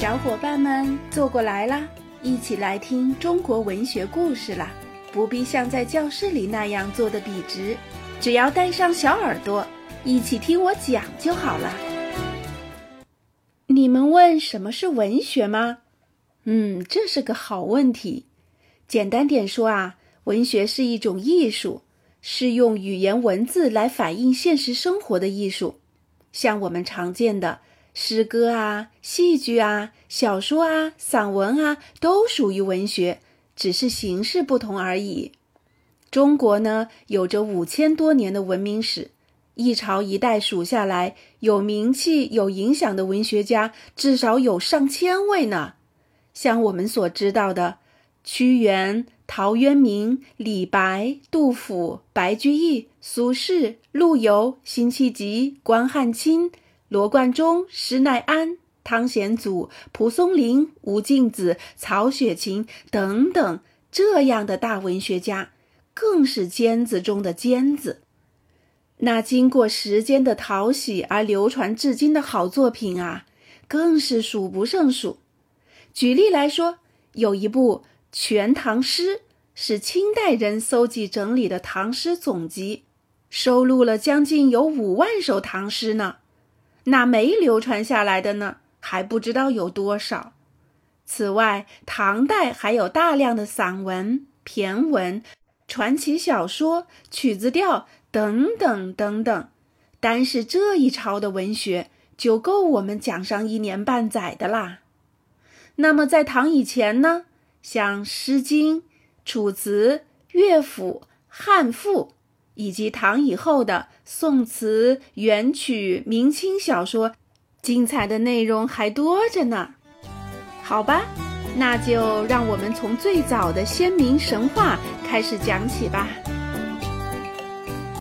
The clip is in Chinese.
小伙伴们坐过来啦，一起来听中国文学故事啦！不必像在教室里那样坐得笔直，只要带上小耳朵，一起听我讲就好了。你们问什么是文学吗？嗯，这是个好问题。简单点说啊，文学是一种艺术，是用语言文字来反映现实生活的艺术，像我们常见的。诗歌啊，戏剧啊，小说啊，散文啊，都属于文学，只是形式不同而已。中国呢，有着五千多年的文明史，一朝一代数下来，有名气、有影响的文学家至少有上千位呢。像我们所知道的，屈原、陶渊明、李白、杜甫、白居易、苏轼、陆游、辛弃疾、关汉卿。罗贯中、施耐庵、汤显祖、蒲松龄、吴敬梓、曹雪芹等等这样的大文学家，更是尖子中的尖子。那经过时间的淘洗而流传至今的好作品啊，更是数不胜数。举例来说，有一部《全唐诗》，是清代人搜集整理的唐诗总集，收录了将近有五万首唐诗呢。那没流传下来的呢，还不知道有多少。此外，唐代还有大量的散文、骈文、传奇小说、曲子调等等等等。单是这一朝的文学，就够我们讲上一年半载的啦。那么，在唐以前呢，像《诗经》《楚辞》《乐府》《汉赋》。以及唐以后的宋词、元曲、明清小说，精彩的内容还多着呢。好吧，那就让我们从最早的先民神话开始讲起吧。